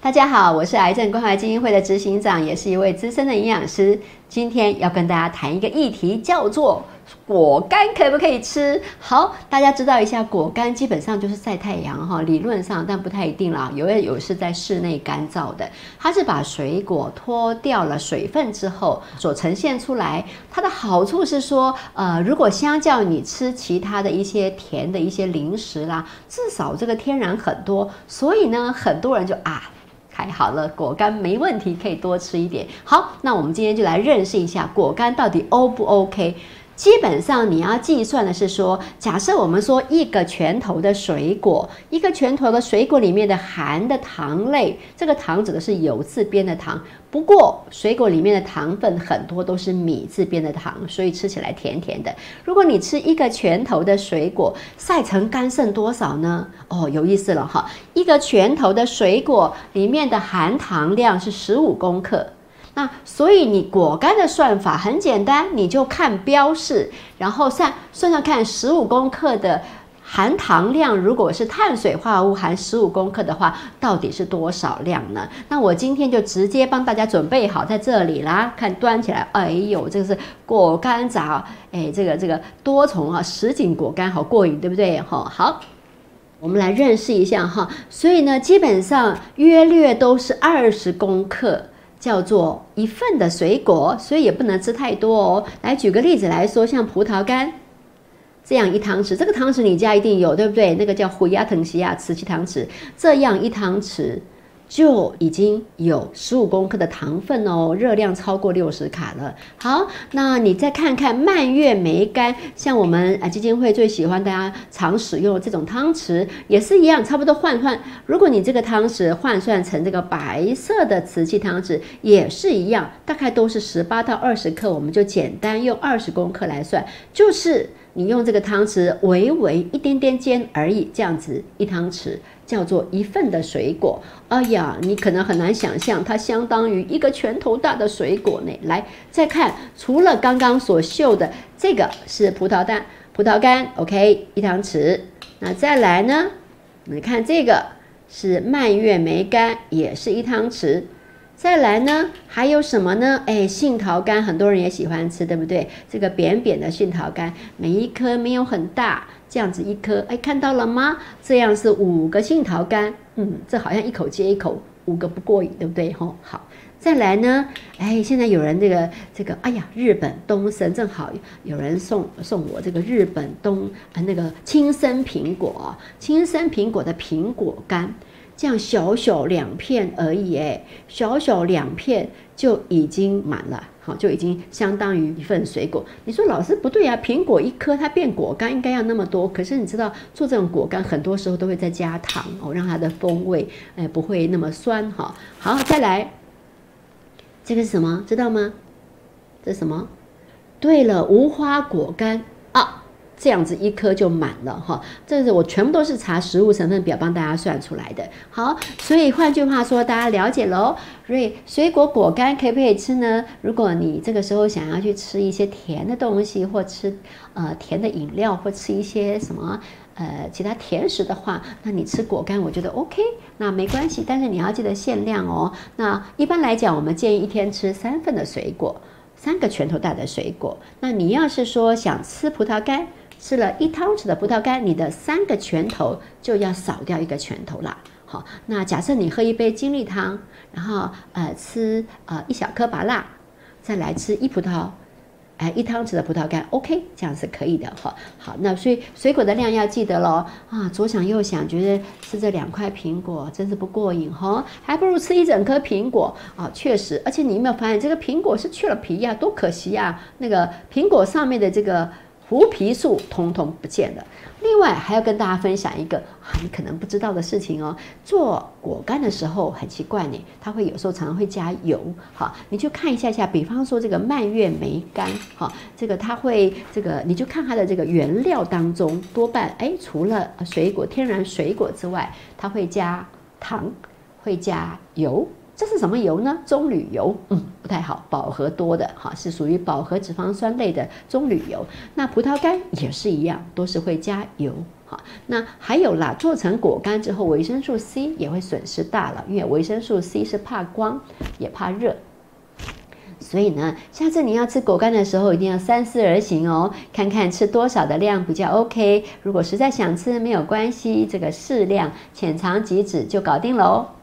大家好，我是癌症关怀基金会的执行长，也是一位资深的营养师。今天要跟大家谈一个议题，叫做果干可不可以吃？好，大家知道一下，果干基本上就是晒太阳哈，理论上，但不太一定啦。有的有是在室内干燥的，它是把水果脱掉了水分之后所呈现出来。它的好处是说，呃，如果相较你吃其他的一些甜的一些零食啦，至少这个天然很多，所以呢，很多人就啊。太好了，果干没问题，可以多吃一点。好，那我们今天就来认识一下果干到底 O 不 OK。基本上你要计算的是说，假设我们说一个拳头的水果，一个拳头的水果里面的含的糖类，这个糖指的是有字边的糖。不过水果里面的糖分很多都是米字边的糖，所以吃起来甜甜的。如果你吃一个拳头的水果，晒成干剩多少呢？哦，有意思了哈，一个拳头的水果里面的含糖量是十五公克。那所以你果干的算法很简单，你就看标示，然后算算算看十五公克的含糖量，如果是碳水化合物含十五公克的话，到底是多少量呢？那我今天就直接帮大家准备好在这里啦，看端起来，哎呦，这个是果干杂，哎，这个这个多重啊，什锦果干好过瘾，对不对？哈，好，我们来认识一下哈。所以呢，基本上约略都是二十公克。叫做一份的水果，所以也不能吃太多哦。来举个例子来说，像葡萄干这样一汤匙，这个汤匙你家一定有，对不对？那个叫虎牙藤西亚瓷器汤匙，这样一汤匙。就已经有十五公克的糖分哦，热量超过六十卡了。好，那你再看看蔓越莓干，像我们啊基金会最喜欢大家常使用这种汤匙，也是一样，差不多换换。如果你这个汤匙换算成这个白色的瓷器汤匙，也是一样，大概都是十八到二十克，我们就简单用二十公克来算，就是你用这个汤匙微微一点点尖而已，这样子一汤匙。叫做一份的水果，哎呀，你可能很难想象，它相当于一个拳头大的水果呢。来，再看，除了刚刚所秀的这个是葡萄干，葡萄干，OK，一汤匙。那再来呢？你看这个是蔓越莓干，也是一汤匙。再来呢，还有什么呢？哎，杏桃干，很多人也喜欢吃，对不对？这个扁扁的杏桃干，每一颗没有很大。这样子一颗，哎，看到了吗？这样是五个杏桃干，嗯，这好像一口接一口，五个不过瘾，对不对？吼，好，再来呢，哎，现在有人这个这个，哎呀，日本东升正好有人送送我这个日本东呃那个青森苹果，青森苹果的苹果干。这样小小两片而已，哎，小小两片就已经满了，好，就已经相当于一份水果。你说老师不对啊，苹果一颗它变果干应该要那么多，可是你知道做这种果干很多时候都会再加糖哦，让它的风味哎不会那么酸哈。好，再来，这个是什么？知道吗？这是什么？对了，无花果干啊。这样子一颗就满了哈，这是我全部都是查食物成分表帮大家算出来的。好，所以换句话说，大家了解喽。所以水果果干可不可以吃呢？如果你这个时候想要去吃一些甜的东西，或吃呃甜的饮料，或吃一些什么呃其他甜食的话，那你吃果干我觉得 OK，那没关系。但是你要记得限量哦。那一般来讲，我们建议一天吃三份的水果，三个拳头大的水果。那你要是说想吃葡萄干，吃了一汤匙的葡萄干，你的三个拳头就要少掉一个拳头了。好，那假设你喝一杯精力汤，然后呃吃呃一小颗芭辣，再来吃一葡萄，哎一汤匙的葡萄干，OK，这样是可以的哈。好，那所以水果的量要记得喽啊，左想右想，觉得吃这两块苹果真是不过瘾哈，还不如吃一整颗苹果啊，确实，而且你有没有发现这个苹果是去了皮呀，多可惜呀，那个苹果上面的这个。胡皮素通通不见了。另外还要跟大家分享一个你可能不知道的事情哦。做果干的时候很奇怪呢，它会有时候常常会加油。好，你就看一下下，比方说这个蔓越莓干，好，这个它会这个，你就看它的这个原料当中，多半哎，除了水果天然水果之外，它会加糖，会加油。这是什么油呢？棕榈油，嗯，不太好，饱和多的哈，是属于饱和脂肪酸类的棕榈油。那葡萄干也是一样，都是会加油。好，那还有啦，做成果干之后，维生素 C 也会损失大了，因为维生素 C 是怕光，也怕热。所以呢，下次你要吃果干的时候，一定要三思而行哦，看看吃多少的量比较 OK。如果实在想吃，没有关系，这个适量浅尝即止就搞定了哦。